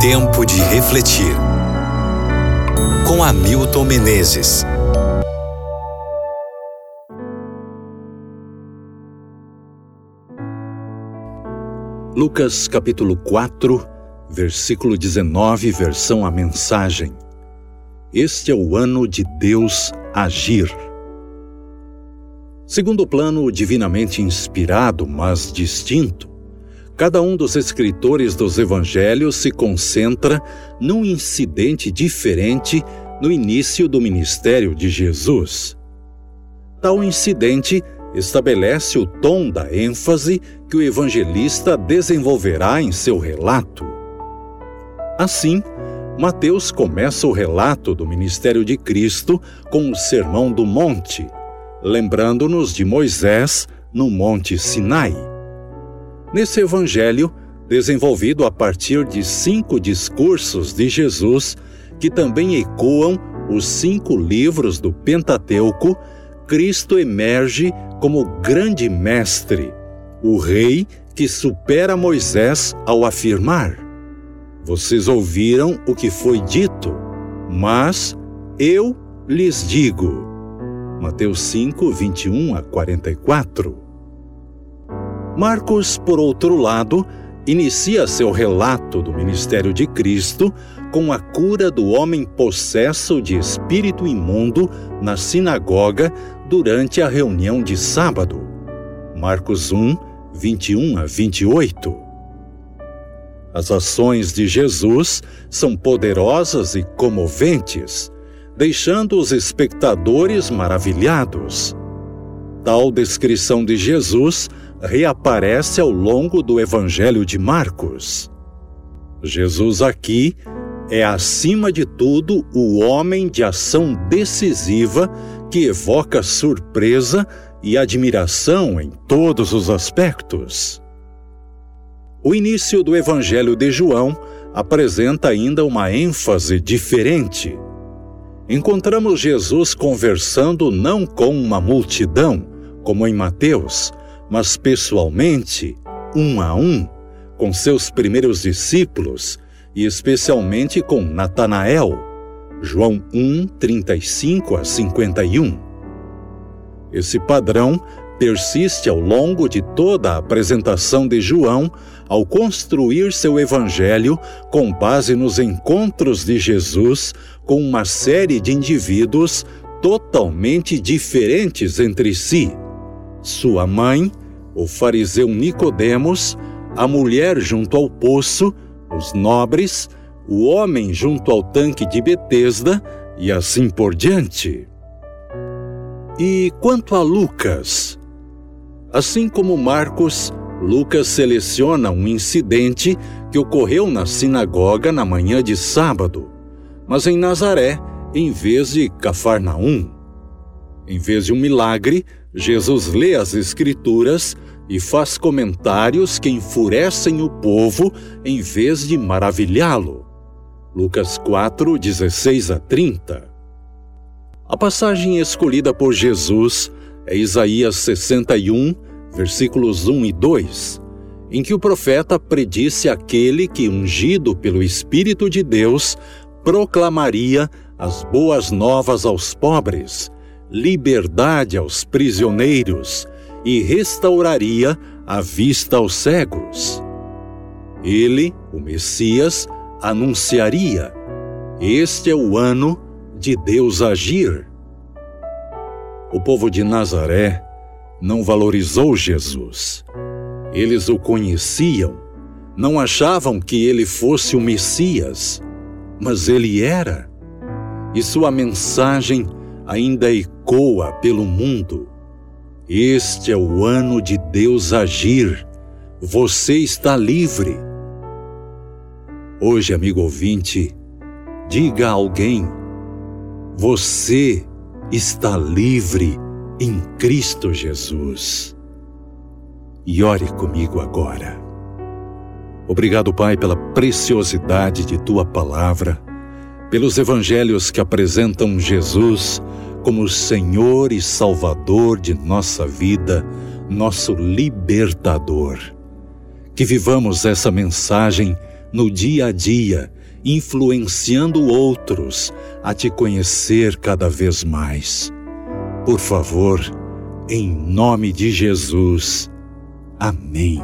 Tempo de refletir. Com Hamilton Menezes. Lucas capítulo 4, versículo 19, versão a mensagem. Este é o ano de Deus agir. Segundo o plano divinamente inspirado, mas distinto, cada um dos escritores dos evangelhos se concentra num incidente diferente no início do ministério de Jesus. Tal incidente estabelece o tom da ênfase que o evangelista desenvolverá em seu relato. Assim, Mateus começa o relato do ministério de Cristo com o Sermão do Monte, lembrando-nos de Moisés no Monte Sinai. Nesse evangelho, desenvolvido a partir de cinco discursos de Jesus, que também ecoam os cinco livros do Pentateuco, Cristo emerge como grande mestre, o rei que supera Moisés ao afirmar: Vocês ouviram o que foi dito, mas eu lhes digo. Mateus 5, 21 a 44. Marcos, por outro lado, inicia seu relato do ministério de Cristo com a cura do homem possesso de espírito imundo na sinagoga durante a reunião de sábado. Marcos 1, 21 a 28. As ações de Jesus são poderosas e comoventes, deixando os espectadores maravilhados. Tal descrição de Jesus reaparece ao longo do Evangelho de Marcos. Jesus aqui é, acima de tudo, o homem de ação decisiva que evoca surpresa e admiração em todos os aspectos. O início do Evangelho de João apresenta ainda uma ênfase diferente. Encontramos Jesus conversando não com uma multidão, como em Mateus, mas pessoalmente, um a um, com seus primeiros discípulos e especialmente com Natanael. João 1, 35 a 51. Esse padrão persiste ao longo de toda a apresentação de João ao construir seu evangelho com base nos encontros de Jesus com uma série de indivíduos totalmente diferentes entre si. Sua mãe, o fariseu Nicodemos, a mulher junto ao poço, os nobres, o homem junto ao tanque de Betesda e assim por diante. E quanto a Lucas? Assim como Marcos, Lucas seleciona um incidente que ocorreu na sinagoga na manhã de sábado, mas em Nazaré, em vez de Cafarnaum. Em vez de um milagre, Jesus lê as Escrituras e faz comentários que enfurecem o povo em vez de maravilhá-lo. Lucas 4, 16 a 30. A passagem escolhida por Jesus é Isaías 61, versículos 1 e 2, em que o profeta predisse aquele que, ungido pelo Espírito de Deus, proclamaria as boas novas aos pobres, liberdade aos prisioneiros e restauraria a vista aos cegos. Ele, o Messias, anunciaria: Este é o ano de Deus agir. O povo de Nazaré não valorizou Jesus. Eles o conheciam, não achavam que ele fosse o Messias, mas ele era. E sua mensagem ainda ecoa pelo mundo. Este é o ano de Deus agir. Você está livre. Hoje, amigo ouvinte, diga a alguém: você está livre em Cristo Jesus. E ore comigo agora. Obrigado, Pai, pela preciosidade de tua palavra, pelos evangelhos que apresentam Jesus como Senhor e Salvador de nossa vida, nosso libertador. Que vivamos essa mensagem no dia a dia, influenciando outros a te conhecer cada vez mais. Por favor, em nome de Jesus. Amém.